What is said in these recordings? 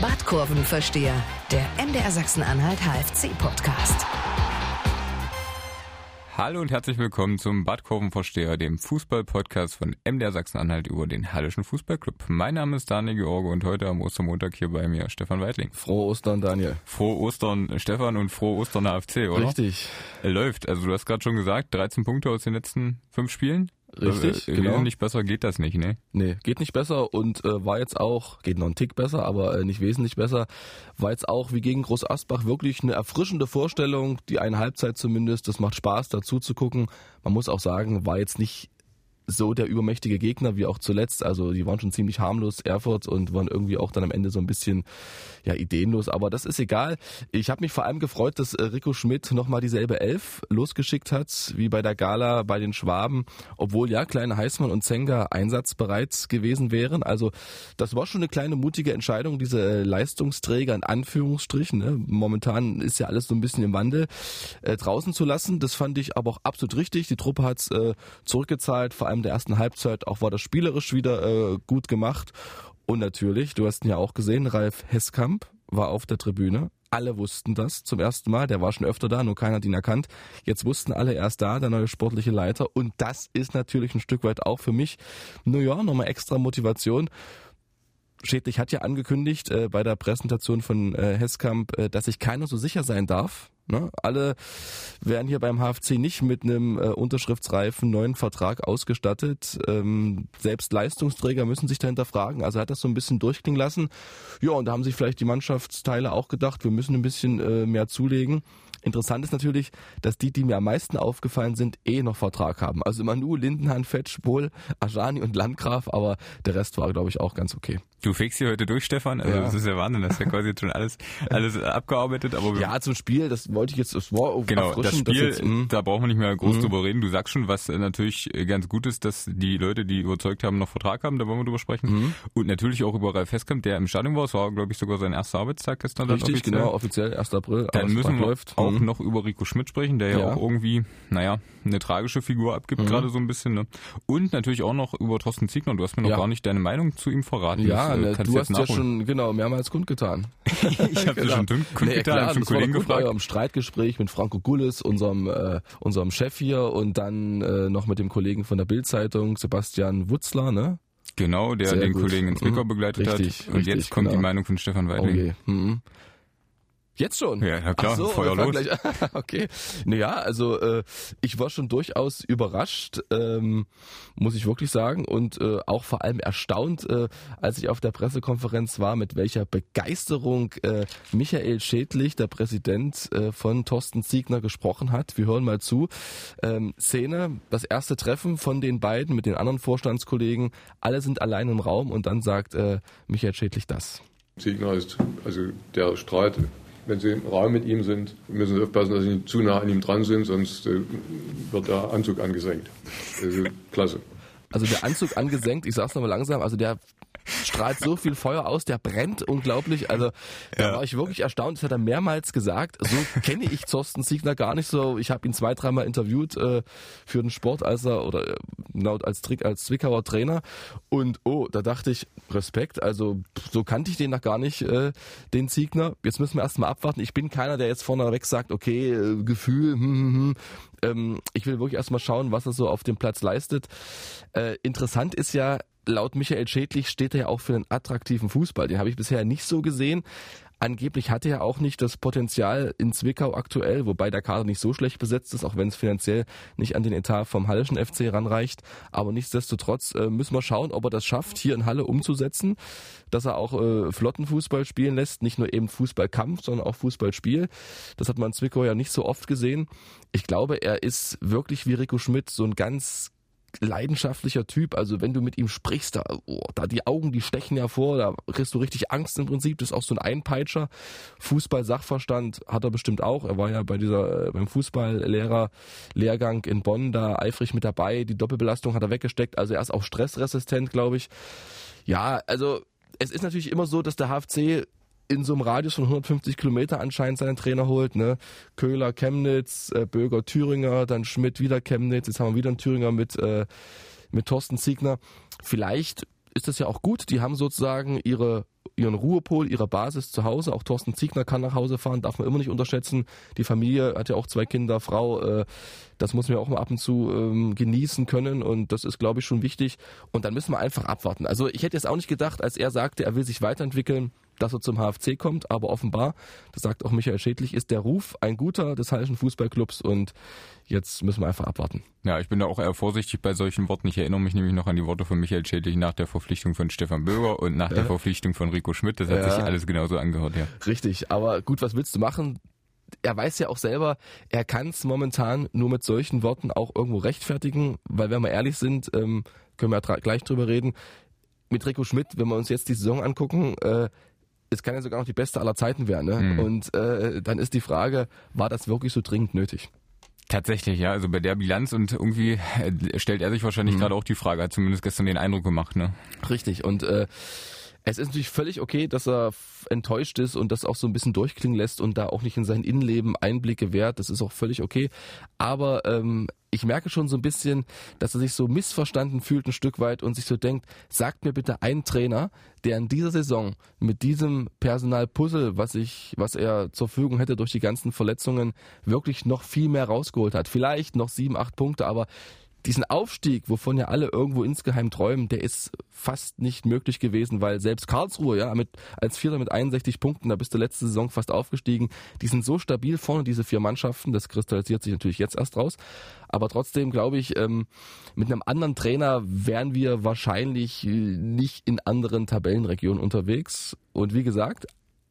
Badkurvenversteher, der MDR Sachsen-Anhalt HFC-Podcast. Hallo und herzlich willkommen zum Badkurvenversteher, dem Fußball-Podcast von MDR Sachsen-Anhalt über den Hallischen Fußballclub. Mein Name ist Daniel George und heute am Ostermontag hier bei mir Stefan Weidling. Frohe Ostern, Daniel. Frohe Ostern, Stefan, und frohe Ostern AFC, oder? Richtig. Läuft. Also du hast gerade schon gesagt, 13 Punkte aus den letzten fünf Spielen. Richtig, äh, genau. Nicht besser geht das nicht, ne? Nee, geht nicht besser und äh, war jetzt auch, geht noch ein Tick besser, aber äh, nicht wesentlich besser, war jetzt auch wie gegen Groß Asbach wirklich eine erfrischende Vorstellung, die eine Halbzeit zumindest, das macht Spaß dazu zu gucken. Man muss auch sagen, war jetzt nicht so der übermächtige Gegner wie auch zuletzt. Also die waren schon ziemlich harmlos, Erfurt, und waren irgendwie auch dann am Ende so ein bisschen ja ideenlos. Aber das ist egal. Ich habe mich vor allem gefreut, dass äh, Rico Schmidt nochmal dieselbe Elf losgeschickt hat wie bei der Gala bei den Schwaben, obwohl ja kleine Heißmann und Zenga einsatzbereit gewesen wären. Also das war schon eine kleine mutige Entscheidung, diese äh, Leistungsträger in Anführungsstrichen. Ne? Momentan ist ja alles so ein bisschen im Wandel äh, draußen zu lassen. Das fand ich aber auch absolut richtig. Die Truppe hat's äh, zurückgezahlt, vor allem der ersten Halbzeit. Auch war das spielerisch wieder äh, gut gemacht. Und natürlich, du hast ihn ja auch gesehen, Ralf Hesskamp war auf der Tribüne. Alle wussten das zum ersten Mal. Der war schon öfter da, nur keiner hat ihn erkannt. Jetzt wussten alle erst da, der neue sportliche Leiter. Und das ist natürlich ein Stück weit auch für mich, nur ja, nochmal extra Motivation. Schädlich hat ja angekündigt äh, bei der Präsentation von äh, Hesskamp, äh, dass sich keiner so sicher sein darf. Ne? Alle werden hier beim HFC nicht mit einem äh, unterschriftsreifen neuen Vertrag ausgestattet. Ähm, selbst Leistungsträger müssen sich dahinter fragen. Also hat das so ein bisschen durchklingen lassen. Ja, und da haben sich vielleicht die Mannschaftsteile auch gedacht, wir müssen ein bisschen äh, mehr zulegen. Interessant ist natürlich, dass die, die mir am meisten aufgefallen sind, eh noch Vertrag haben. Also Manu, Lindenhahn, Fetsch, Bohl, Ajani und Landgraf, aber der Rest war, glaube ich, auch ganz okay. Du fegst hier heute durch, Stefan. Also Ja. das ist ja Wahnsinn, das ist ja quasi jetzt schon alles, alles abgearbeitet. Aber Ja, zum Spiel, das wollte ich jetzt, das war Genau, das Spiel, jetzt, mh. da brauchen wir nicht mehr groß Mhm. drüber reden. Du sagst schon, was natürlich ganz gut ist, dass die Leute, die überzeugt haben, noch Vertrag haben, da wollen wir drüber sprechen. Mhm. Und natürlich auch über Ralf Heskamp, der im Stadion war. Es war, glaube ich, sogar sein erster Arbeitstag gestern. Richtig, offiziell. genau, offiziell 1. April. Dann müssen wir läuft. auch Mhm. noch über Rico Schmidt sprechen, der ja, Ja. auch irgendwie, naja, eine tragische Figur abgibt, Mhm. gerade so ein bisschen. Ne? Und natürlich auch noch über Thorsten Ziegner. Du hast mir noch Ja. gar nicht deine Meinung zu ihm verraten. Ja, Äh, ne, kannst du hast ja schon genau mehrmals kundgetan. ich habe dir schon kundgetan, Nee, klar, schon Kollegen gut bei gefragt. eurem Streitgespräch mit Franco Gullis, unserem, äh, unserem Chef hier und dann äh, noch mit dem Kollegen von der Bildzeitung, Sebastian Wutzler, ne? Genau, der Sehr den gut. Kollegen in Zwickau Mhm. begleitet Richtig, hat. Und richtig, jetzt kommt die genau. Meinung von Stefan Weidling. Okay. Mhm. Jetzt schon? Ja, na klar, Ach so, Feuer los. Gleich, okay. Naja, also äh, ich war schon durchaus überrascht, ähm, muss ich wirklich sagen, und äh, auch vor allem erstaunt, äh, als ich auf der Pressekonferenz war, mit welcher Begeisterung äh, Michael Schädlich, der Präsident äh, von Thorsten Ziegner, gesprochen hat. Wir hören mal zu. Ähm, Szene, das erste Treffen von den beiden mit den anderen Vorstandskollegen. Alle sind allein im Raum und dann sagt äh, Michael Schädlich das. Ziegner ist, also der strahlt, wenn Sie im Raum mit ihm sind, müssen Sie aufpassen, dass Sie nicht zu nah an ihm dran sind, sonst äh, wird der Anzug angesenkt. Also, klasse. Also der Anzug angesenkt, ich sag's nochmal langsam, also der strahlt so viel Feuer aus, der brennt unglaublich. Also da Ja. war ich wirklich erstaunt, das hat er mehrmals gesagt. So kenne ich Thorsten Siegner gar nicht so. Ich habe ihn zwei, dreimal interviewt äh, für den Sport, als er oder genau als Trick als Zwickauer Trainer. Und oh, da dachte ich, Respekt, also so kannte ich den noch gar nicht, äh, den Siegner. Jetzt müssen wir erstmal abwarten. Ich bin keiner, der jetzt vorne weg sagt, okay, äh, Gefühl, hm, hm, hm. Ähm, ich will wirklich erstmal schauen, was er so auf dem Platz leistet. Äh, interessant ist ja, laut Michael Schädlich steht er ja auch für einen attraktiven Fußball. Den habe ich bisher nicht so gesehen. Angeblich hatte er auch nicht das Potenzial in Zwickau aktuell, wobei der Kader nicht so schlecht besetzt ist, auch wenn es finanziell nicht an den Etat vom Hallischen FC ranreicht. Aber nichtsdestotrotz äh, müssen wir schauen, ob er das schafft, hier in Halle umzusetzen, dass er auch äh, Flottenfußball spielen lässt, nicht nur eben Fußballkampf, sondern auch Fußballspiel. Das hat man in Zwickau ja nicht so oft gesehen. Ich glaube, er ist wirklich wie Rico Schmidt so ein ganz leidenschaftlicher Typ. Also wenn du mit ihm sprichst, da, oh, da die Augen, die stechen ja vor, da kriegst du richtig Angst im Prinzip. Das ist auch so ein Einpeitscher. Fußball-Sachverstand hat er bestimmt auch. Er war ja bei dieser, äh, beim Fußballlehrer Lehrgang in Bonn da eifrig mit dabei. Die Doppelbelastung hat er weggesteckt. Also er ist auch stressresistent, glaube ich. Ja, also es ist natürlich immer so, dass der HFC in so einem Radius von 150 Kilometer anscheinend seinen Trainer holt. Ne? Köhler, Chemnitz, äh, Böger, Thüringer, dann Schmidt wieder Chemnitz. Jetzt haben wir wieder einen Thüringer mit, äh, mit Thorsten Ziegner. Vielleicht ist das ja auch gut. Die haben sozusagen ihre ihren Ruhepol, ihre Basis zu Hause. Auch Thorsten Ziegner kann nach Hause fahren, darf man immer nicht unterschätzen. Die Familie hat ja auch zwei Kinder, Frau. Äh, das muss man ja auch mal ab und zu ähm, genießen können und das ist, glaube ich, schon wichtig. Und dann müssen wir einfach abwarten. Also ich hätte jetzt auch nicht gedacht, als er sagte, er will sich weiterentwickeln, dass er zum HFC kommt, aber offenbar, das sagt auch Michael Schädlich, ist der Ruf ein guter des Hallischen Fußballclubs und jetzt müssen wir einfach abwarten. Ja, ich bin da auch eher vorsichtig bei solchen Worten. Ich erinnere mich nämlich noch an die Worte von Michael Schädlich nach der Verpflichtung von Stefan Böger und nach der Verpflichtung von Rico Schmidt. Das hat ja. sich alles genauso angehört, ja. Richtig, aber gut, was willst du machen? er weiß ja auch selber, er kann es momentan nur mit solchen Worten auch irgendwo rechtfertigen, weil wenn wir ehrlich sind, ähm, können wir ja gleich drüber reden, mit Rico Schmidt, wenn wir uns jetzt die Saison angucken, es kann ja sogar noch die beste aller Zeiten werden. Ne? Mhm. Und äh, dann ist die Frage, war das wirklich so dringend nötig? Tatsächlich, ja. Also bei der Bilanz und irgendwie äh, stellt er sich wahrscheinlich mhm. gerade auch die Frage, hat zumindest gestern den Eindruck gemacht. Ne? Richtig. Und äh, es ist natürlich völlig okay, dass er enttäuscht ist und das auch so ein bisschen durchklingen lässt und da auch nicht in sein Innenleben Einblicke wehrt. Das ist auch völlig okay. Aber ähm, ich merke schon so ein bisschen, dass er sich so missverstanden fühlt ein Stück weit und sich so denkt, sagt mir bitte einen Trainer, der in dieser Saison mit diesem Personalpuzzle, was ich, was er zur Verfügung hätte durch die ganzen Verletzungen, wirklich noch viel mehr rausgeholt hat. Vielleicht noch sieben, acht Punkte, aber diesen Aufstieg, wovon ja alle irgendwo insgeheim träumen, der ist fast nicht möglich gewesen, weil selbst Karlsruhe, ja, mit, als Vierter mit 61 Punkten, da bist du letzte Saison fast aufgestiegen, die sind so stabil vorne, diese vier Mannschaften, das kristallisiert sich natürlich jetzt erst raus. Aber trotzdem glaube ich, ähm, mit einem anderen Trainer wären wir wahrscheinlich nicht in anderen Tabellenregionen unterwegs. Und wie gesagt,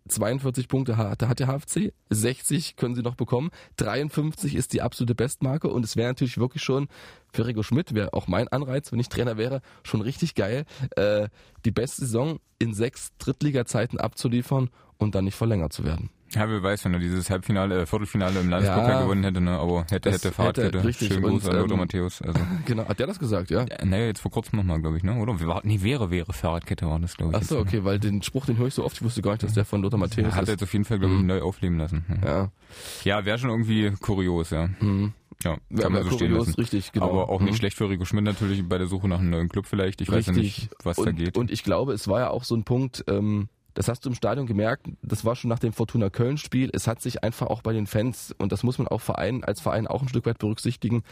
42 Punkte hat, hat der HFC, 60 können sie noch bekommen, 53 ist die absolute Bestmarke und es wäre natürlich wirklich schon für Rico Schmidt, wäre auch mein Anreiz, wenn ich Trainer wäre, schon richtig geil, äh, die beste Saison in sechs Drittliga-Zeiten abzuliefern und dann nicht verlängert zu werden. Ja, wer weiß, wenn er dieses Halbfinale, äh, Viertelfinale im Landespokal ja, gewonnen hätte, ne? aber hätte, hätte Fahrradkette. Richtig. Schönen Gruß an Lothar ähm, Matthäus. Also. Genau, hat der das gesagt, ja? ja naja, jetzt vor kurzem nochmal, glaube ich, ne? oder? Nee, wäre, wäre Fahrradkette war das, glaube ich. Achso, okay, weil den Spruch, den höre ich so oft, ich wusste gar nicht, dass der von Lothar Matthäus ist. Hat er jetzt auf jeden Fall, glaube ich, mhm. neu aufleben lassen. Ja. Ja, wäre schon irgendwie kurios, ja. Mhm. Ja, kann man so stehen lassen. Richtig, genau. Aber auch nicht mhm. schlecht für Rico Schmidt natürlich bei der Suche nach einem neuen Club vielleicht. Ich richtig. weiß ja nicht, was und, da geht. Und ich glaube, es war ja auch so ein Punkt, ähm, das hast du im Stadion gemerkt, das war schon nach dem Fortuna Köln Spiel. Es hat sich einfach auch bei den Fans, und das muss man auch Verein, als Verein auch ein Stück weit berücksichtigen,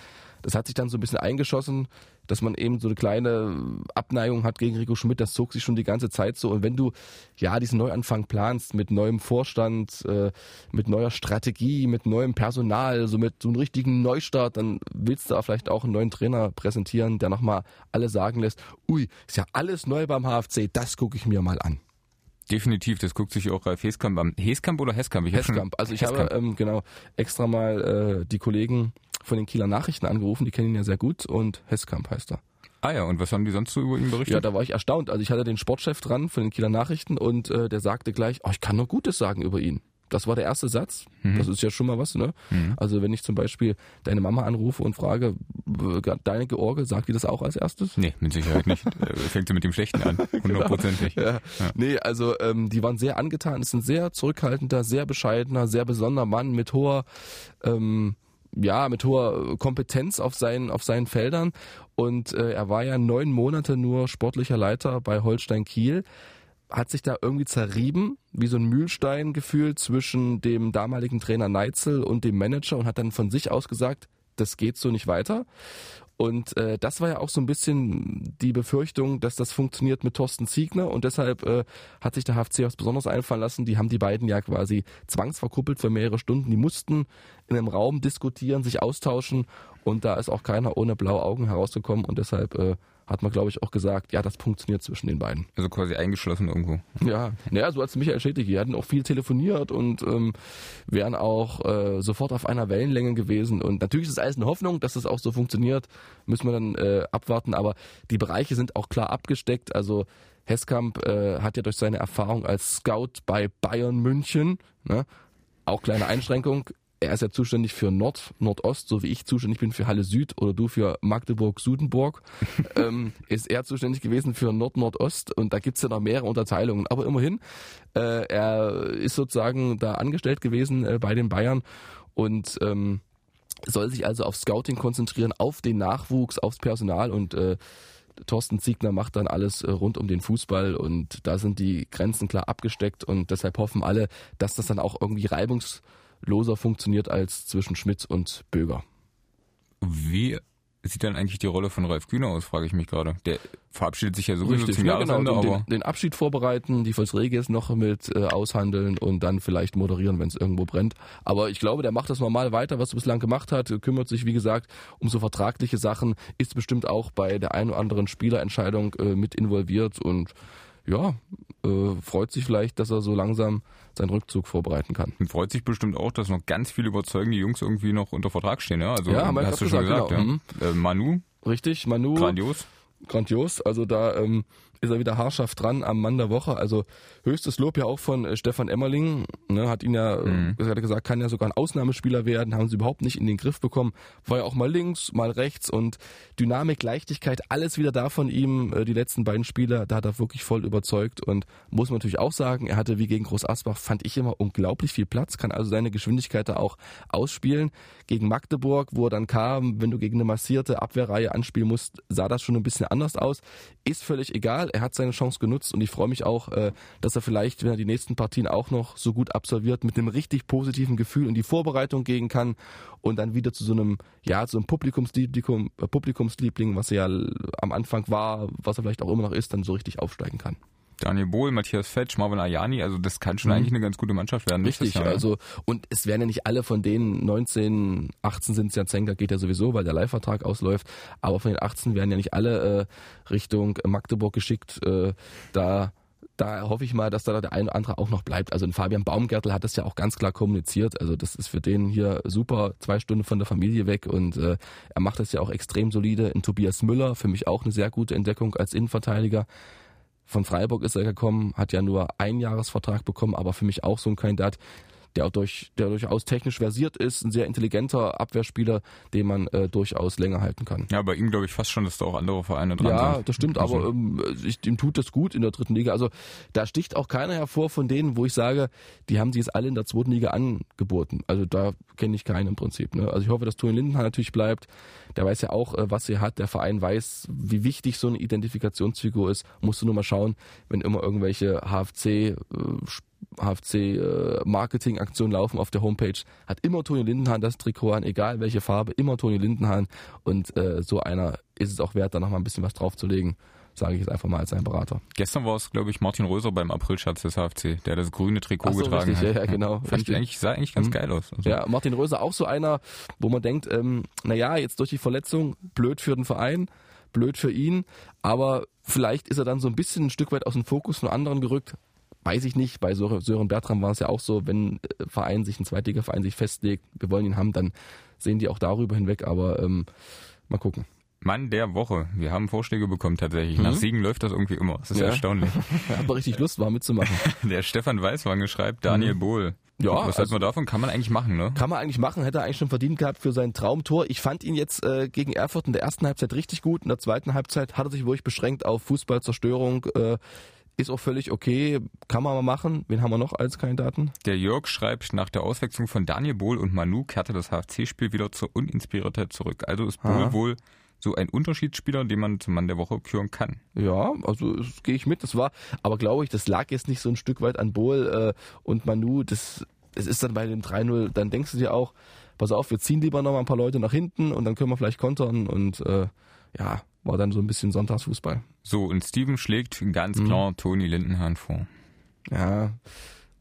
das hat sich dann so ein bisschen eingeschossen, dass man eben so eine kleine Abneigung hat gegen Rico Schmidt. Das zog sich schon die ganze Zeit so. Und wenn du ja diesen Neuanfang planst mit neuem Vorstand, äh, mit neuer Strategie, mit neuem Personal, so mit so einem richtigen Neustart, dann willst du auch vielleicht auch einen neuen Trainer präsentieren, der nochmal alle sagen lässt, ui, ist ja alles neu beim HFC, das gucke ich mir mal an. Definitiv, das guckt sich auch Ralf Heskamp an. Heskamp oder Heskamp? Ich Heskamp. Also ich Heskamp. habe ähm, genau extra mal äh, die Kollegen von den Kieler Nachrichten angerufen, die kennen ihn ja sehr gut und Heskamp heißt er. Ah ja, und was haben die sonst so über ihn berichtet? Ja, da war ich erstaunt. Also ich hatte den Sportchef dran von den Kieler Nachrichten und äh, der sagte gleich, oh, ich kann nur Gutes sagen über ihn. Das war der erste Satz. Mhm. Das ist ja schon mal was, ne? Mhm. Also wenn ich zum Beispiel deine Mama anrufe und frage, deine George, sagt die das auch als erstes? Nee, mit Sicherheit nicht. Äh, fängt sie mit dem Schlechten an, genau. hundertprozentig. genau. ja. ja. Nee, also ähm, die waren sehr angetan. Es ist ein sehr zurückhaltender, sehr bescheidener, sehr besonderer Mann mit hoher ähm, ja, mit hoher Kompetenz auf seinen, auf seinen Feldern. Und äh, er war ja neun Monate nur sportlicher Leiter bei Holstein Kiel hat sich da irgendwie zerrieben, wie so ein Mühlstein gefühlt zwischen dem damaligen Trainer Neitzel und dem Manager und hat dann von sich aus gesagt, das geht so nicht weiter. Und äh, das war ja auch so ein bisschen die Befürchtung, dass das funktioniert mit Thorsten Ziegner und deshalb äh, hat sich der HFC was Besonderes einfallen lassen. Die haben die beiden ja quasi zwangsverkuppelt für mehrere Stunden. Die mussten in einem Raum diskutieren, sich austauschen und da ist auch keiner ohne blaue Augen herausgekommen und deshalb äh, hat man, glaube ich, auch gesagt, ja, das funktioniert zwischen den beiden. Also quasi eingeschlossen irgendwo. Ja, naja, so als Michael Schädig. Die hatten auch viel telefoniert und ähm, wären auch äh, sofort auf einer Wellenlänge gewesen. Und natürlich ist es alles eine Hoffnung, dass das auch so funktioniert. Müssen wir dann äh, abwarten. Aber die Bereiche sind auch klar abgesteckt. Also Heskamp äh, hat ja durch seine Erfahrung als Scout bei Bayern München, ne, auch kleine Einschränkung, er ist ja zuständig für Nord, Nordost, so wie ich zuständig bin für Halle Süd oder du für Magdeburg, Sudenburg, ähm, ist er zuständig gewesen für Nord, Nordost und da gibt's ja noch mehrere Unterteilungen. Aber immerhin, äh, er ist sozusagen da angestellt gewesen äh, bei den Bayern und ähm, soll sich also auf Scouting konzentrieren, auf den Nachwuchs, aufs Personal und äh, Thorsten Ziegner macht dann alles äh, rund um den Fußball und da sind die Grenzen klar abgesteckt und deshalb hoffen alle, dass das dann auch irgendwie reibungsloser funktioniert als zwischen Schmidt und Böger. Wie sieht dann eigentlich die Rolle von Ralf Kühner aus, frage ich mich gerade. Der verabschiedet sich ja sowieso Richtig, zum ja, genau, Jahresende, den, aber den Abschied vorbereiten, die Volksregies noch mit äh, aushandeln und dann vielleicht moderieren, wenn es irgendwo brennt. Aber ich glaube, der macht das normal weiter, was er bislang gemacht hat, kümmert sich, wie gesagt, um so vertragliche Sachen, ist bestimmt auch bei der einen oder anderen Spielerentscheidung äh, mit involviert und ja, äh, freut sich vielleicht, dass er so langsam seinen Rückzug vorbereiten kann. und freut sich bestimmt auch, dass noch ganz viele überzeugende Jungs irgendwie noch unter Vertrag stehen. Ja, also Ja, hast du schon gesagt. gesagt, genau. ja. Äh, Manu, Richtig, Manu, grandios. grandios. Also da ähm, ist er wieder haarscharf dran am Mann der Woche. Also höchstes Lob ja auch von äh, Stefan Emmerling. Ne, hat ihn ja, Mhm. äh, hat er gesagt, kann ja sogar ein Ausnahmespieler werden. Haben sie überhaupt nicht in den Griff bekommen. War ja auch mal links, mal rechts und Dynamik, Leichtigkeit, alles wieder da von ihm. Äh, die letzten beiden Spieler, da hat er wirklich voll überzeugt. Und muss man natürlich auch sagen, er hatte wie gegen Groß Asbach, fand ich immer unglaublich viel Platz, kann also seine Geschwindigkeit da auch ausspielen. Gegen Magdeburg, wo er dann kam, wenn du gegen eine massierte Abwehrreihe anspielen musst, sah das schon ein bisschen anders aus. Ist völlig egal, er hat seine Chance genutzt und ich freue mich auch, äh, dass er vielleicht, wenn er die nächsten Partien auch noch so gut absolviert, mit einem richtig positiven Gefühl in die Vorbereitung gehen kann und dann wieder zu so einem, ja, zu einem Publikumsliebling, äh, Publikumsliebling, was er ja am Anfang war, was er vielleicht auch immer noch ist, dann so richtig aufsteigen kann. Daniel Bohl, Matthias Fetsch, Marvin Ayani, also das kann schon Mhm. eigentlich eine ganz gute Mannschaft werden. Richtig, Jahr, ja. also und es werden ja nicht alle von denen 19, 18 sind es ja Zenker geht ja sowieso, weil der Leihvertrag ausläuft, aber von den 18 werden ja nicht alle äh, Richtung Magdeburg geschickt. Äh, da da hoffe ich mal, dass da der eine oder andere auch noch bleibt. Also ein Fabian Baumgärtel hat das ja auch ganz klar kommuniziert. Also das ist für den hier super, zwei Stunden von der Familie weg und äh, er macht das ja auch extrem solide. In Tobias Müller, für mich auch eine sehr gute Entdeckung als Innenverteidiger. Von Freiburg ist er gekommen, hat ja nur einen Jahresvertrag bekommen, aber für mich auch so ein Kandidat, der, auch durch, der durchaus technisch versiert ist, ein sehr intelligenter Abwehrspieler, den man äh, durchaus länger halten kann. ja, bei ihm glaube ich fast schon, dass da auch andere Vereine dran Ja, sind. das stimmt, Also, aber ähm, ich, ihm tut das gut in der dritten Liga. Also da sticht auch keiner hervor von denen, wo ich sage, die haben sich jetzt alle in der zweiten Liga angeboten. Also da kenne ich keinen im Prinzip. Ne? Also ich hoffe, dass Toni Lindenhahn natürlich bleibt. Der weiß ja auch, äh, was er hat. Der Verein weiß, wie wichtig so eine Identifikationsfigur ist. Musst du nur mal schauen, wenn immer irgendwelche HFC äh, HFC-Marketing-Aktionen laufen auf der Homepage, hat immer Toni Lindenhahn das Trikot an, egal welche Farbe, immer Toni Lindenhahn. Und äh, so einer ist es auch wert, da nochmal ein bisschen was draufzulegen, sage ich jetzt einfach mal als sein Berater. Gestern war es, glaube ich, Martin Röser beim Aprilschatz des HFC, der das grüne Trikot so, getragen richtig, hat. ja, ja, genau, Fand ich eigentlich, sah eigentlich ganz Mhm. geil aus. Also, Ja, Martin Röser auch so einer, wo man denkt, ähm, naja, jetzt durch die Verletzung, blöd für den Verein, blöd für ihn, aber vielleicht ist er dann so ein bisschen ein Stück weit aus dem Fokus von anderen gerückt. Weiß ich nicht. Bei Sören Bertram war es ja auch so, wenn äh, Verein sich, ein Zweitligaverein sich festlegt, wir wollen ihn haben, dann sehen die auch darüber hinweg, aber ähm, mal gucken. Mann der Woche. Wir haben Vorschläge bekommen tatsächlich. Nach Siegen läuft das irgendwie immer. Das ist Mhm. Ja. erstaunlich. Er hat aber richtig Lust, war mitzumachen. Der Stefan Weißwange schreibt Daniel Bohl. Mhm. Ja, Was also- wir davon? Kann man eigentlich machen, ne? Kann man eigentlich machen, hätte er eigentlich schon verdient gehabt für sein Traumtor. Ich fand ihn jetzt äh, gegen Erfurt in der ersten Halbzeit richtig gut. In der zweiten Halbzeit hat er sich wirklich beschränkt auf Fußballzerstörung. Äh, ist auch völlig okay, kann man mal machen. Wen haben wir noch als Kandidaten? Der Jörg schreibt, nach der Auswechslung von Daniel Bohl und Manu kehrte das HFC-Spiel wieder zur Uninspiriertheit zurück. Also ist Bohl Aha. wohl so ein Unterschiedsspieler, den man zum Mann der Woche küren kann. Ja, also das gehe ich mit. Das war, aber glaube ich, das lag jetzt nicht so ein Stück weit an Bohl äh, und Manu. Das, es ist dann bei dem 3-0, dann denkst du dir auch, pass auf, wir ziehen lieber noch mal ein paar Leute nach hinten und dann können wir vielleicht kontern und äh, ja, war dann so ein bisschen Sonntagsfußball. So, und Steven schlägt ganz Mhm. klar Toni Lindenhahn vor. Ja,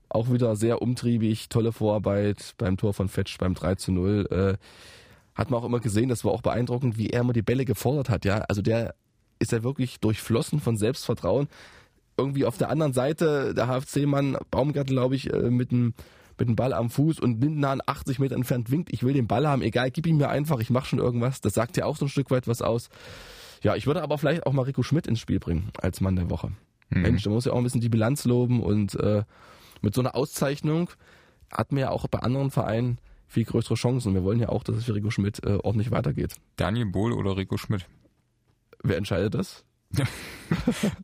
auch wieder sehr umtriebig, tolle Vorarbeit beim Tor von Fetsch beim 3 zu 0. Äh, hat man auch immer gesehen, das war auch beeindruckend, wie er immer die Bälle gefordert hat. Ja, also der ist ja wirklich durchflossen von Selbstvertrauen. Irgendwie auf der anderen Seite der HFC-Mann Baumgartel, glaube ich, äh, mit dem mit dem Ball am Fuß und Lindenhahn 80 Meter entfernt winkt, ich will den Ball haben, egal, gib ihn mir einfach, ich mache schon irgendwas. Das sagt ja auch so ein Stück weit was aus. Ja, ich würde aber vielleicht auch mal Rico Schmidt ins Spiel bringen als Mann der Woche. Mhm. Mensch, da muss ja auch ein bisschen die Bilanz loben und äh, mit so einer Auszeichnung hat man ja auch bei anderen Vereinen viel größere Chancen. Wir wollen ja auch, dass es für Rico Schmidt äh, ordentlich weitergeht. Daniel Bohl oder Rico Schmidt? Wer entscheidet das?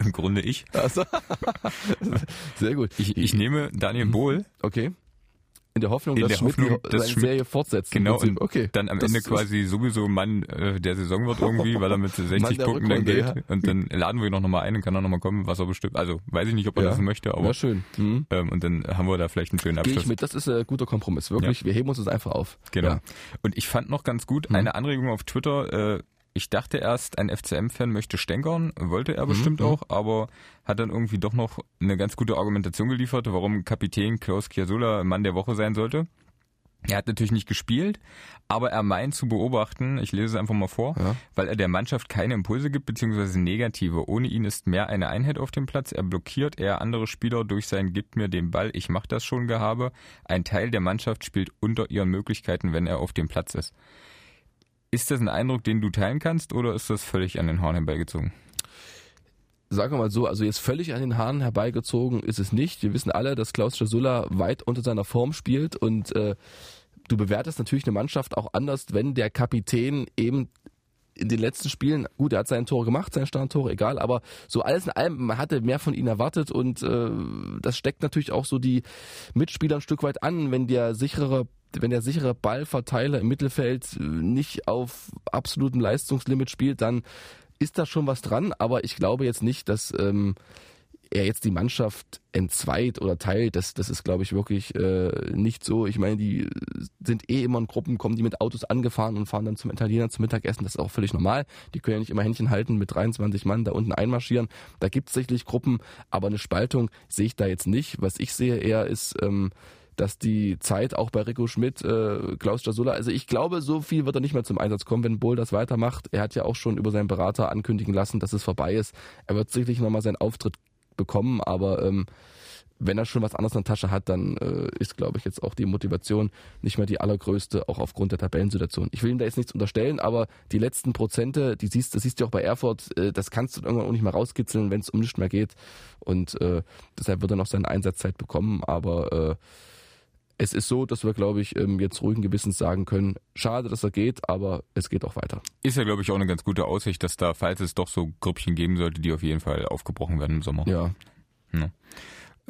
Im Grunde ich. Also, sehr gut. Ich, ich nehme Daniel Bohl, Okay. In der Hoffnung, In dass der Schmidt Hoffnung, seine Schmidt- Serie fortsetzt. Genau, und okay. dann am Ende quasi sowieso Mann äh, der Saison wird irgendwie, weil er mit 60 der Punkten dann geht. ja. Und dann laden wir ihn noch mal ein und kann er noch mal kommen, was er bestimmt. Also weiß ich nicht, ob er Ja. das möchte, aber Ja, schön. Mhm. ähm, und dann haben wir da vielleicht einen schönen Gehe Abschluss. ich mit, das ist ein guter Kompromiss, wirklich. Wir heben uns das einfach auf. Genau. Ja. Mhm. Und ich fand noch ganz gut eine Anregung auf Twitter. Äh, ich dachte erst, ein FCM-Fan möchte stänkern, wollte er bestimmt mhm. auch, aber hat dann irgendwie doch noch eine ganz gute Argumentation geliefert, warum Kapitän Klaus Chiasola Mann der Woche sein sollte. Er hat natürlich nicht gespielt, aber er meint zu beobachten, ich lese es einfach mal vor, Ja. weil er der Mannschaft keine Impulse gibt, beziehungsweise negative. Ohne ihn ist mehr eine Einheit auf dem Platz. Er blockiert eher andere Spieler durch sein Gib mir den Ball, ich mach das schon Gehabe. Ein Teil der Mannschaft spielt unter ihren Möglichkeiten, wenn er auf dem Platz ist. Ist das ein Eindruck, den du teilen kannst, oder ist das völlig an den Haaren herbeigezogen? sagen wir mal so, also jetzt völlig an den Haaren herbeigezogen ist es nicht. Wir wissen alle, dass Klaus Schasulla weit unter seiner Form spielt und äh, du bewertest natürlich eine Mannschaft auch anders, wenn der Kapitän eben in den letzten Spielen, gut, er hat sein Tor gemacht, sein Standtor, egal, aber so alles in allem, man hatte mehr von ihm erwartet und äh, das steckt natürlich auch so die Mitspieler ein Stück weit an, wenn der sichere wenn der sichere Ballverteiler im Mittelfeld äh, nicht auf absolutem Leistungslimit spielt, dann ist da schon was dran, aber ich glaube jetzt nicht, dass ähm, er jetzt die Mannschaft entzweit oder teilt. Das, das ist, glaube ich, wirklich äh, nicht so. Ich meine, die sind eh immer in Gruppen, kommen die mit Autos angefahren und fahren dann zum Italiener zum Mittagessen. Das ist auch völlig normal. Die können ja nicht immer Händchen halten mit 23 Mann da unten einmarschieren. Da gibt es sicherlich Gruppen, aber eine Spaltung sehe ich da jetzt nicht. Was ich sehe eher ist, ähm, dass die Zeit auch bei Rico Schmidt, äh, Klaus Jasula, also ich glaube, so viel wird er nicht mehr zum Einsatz kommen, wenn Bohl das weitermacht. Er hat ja auch schon über seinen Berater ankündigen lassen, dass es vorbei ist. Er wird sicherlich nochmal seinen Auftritt bekommen, aber ähm, wenn er schon was anderes in der Tasche hat, dann äh, ist, glaube ich, jetzt auch die Motivation nicht mehr die allergrößte, auch aufgrund der Tabellensituation. Ich will ihm da jetzt nichts unterstellen, aber die letzten Prozente, die siehst, das siehst du auch bei Erfurt, äh, das kannst du irgendwann auch nicht mehr rauskitzeln, wenn es um nichts mehr geht. Und äh, deshalb wird er noch seine Einsatzzeit bekommen, aber äh, es ist so, dass wir, glaube ich, ähm, jetzt ruhigen Gewissens sagen können, schade, dass er geht, aber es geht auch weiter. Ist ja, glaube ich, auch eine ganz gute Aussicht, dass da, falls es doch so Grüppchen geben sollte, die auf jeden Fall aufgebrochen werden im Sommer. Ja,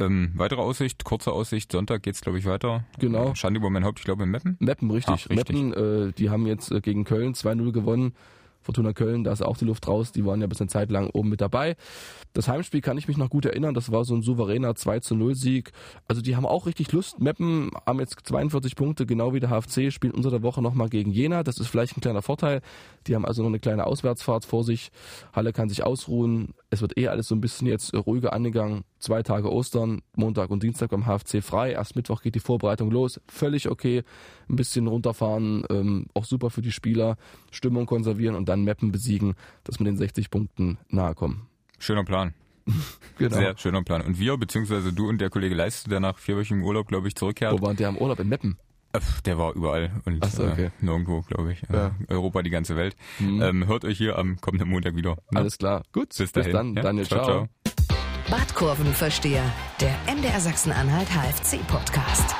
Ähm, weitere Aussicht, kurze Aussicht, Sonntag geht's, glaube ich, weiter. Genau. Schande über mein Haupt, ich glaube, in Meppen. Meppen, richtig. Ach, richtig. Meppen, äh, die haben jetzt äh, gegen Köln 2-0 gewonnen. Fortuna Köln, da ist auch die Luft raus, die waren ja bis eine Zeit lang oben mit dabei. Das Heimspiel kann ich mich noch gut erinnern, das war so ein souveräner 2 0 Sieg. Also die haben auch richtig Lust. Meppen haben jetzt 42 Punkte, genau wie der HFC, spielen unter der Woche nochmal gegen Jena. Das ist vielleicht ein kleiner Vorteil. Die haben also noch eine kleine Auswärtsfahrt vor sich. Halle kann sich ausruhen. Es wird eh alles so ein bisschen jetzt ruhiger angegangen. Zwei Tage Ostern, Montag und Dienstag beim HFC frei. Erst Mittwoch geht die Vorbereitung los. Völlig okay. Ein bisschen runterfahren, ähm, auch super für die Spieler. Stimmung konservieren und dann Meppen besiegen, dass wir den 60 Punkten nahe kommen. Schöner Plan. Genau. Sehr schöner Plan. Und wir, beziehungsweise du und der Kollege Leiste, der nach vierwöchigem Urlaub, glaube ich, zurückkehrt. Wo waren der im Urlaub? In Meppen? Äh, Der war überall und so, okay. äh, nirgendwo, glaube ich. Ja. Äh, Europa, die ganze Welt. Mhm. Ähm, hört euch hier am kommenden Montag wieder. Ne? Alles klar. Gut, Bis dahin. dann. Ja? Daniel, ciao. ciao. ciao. Badkurvenversteher, der MDR Sachsen-Anhalt HFC-Podcast.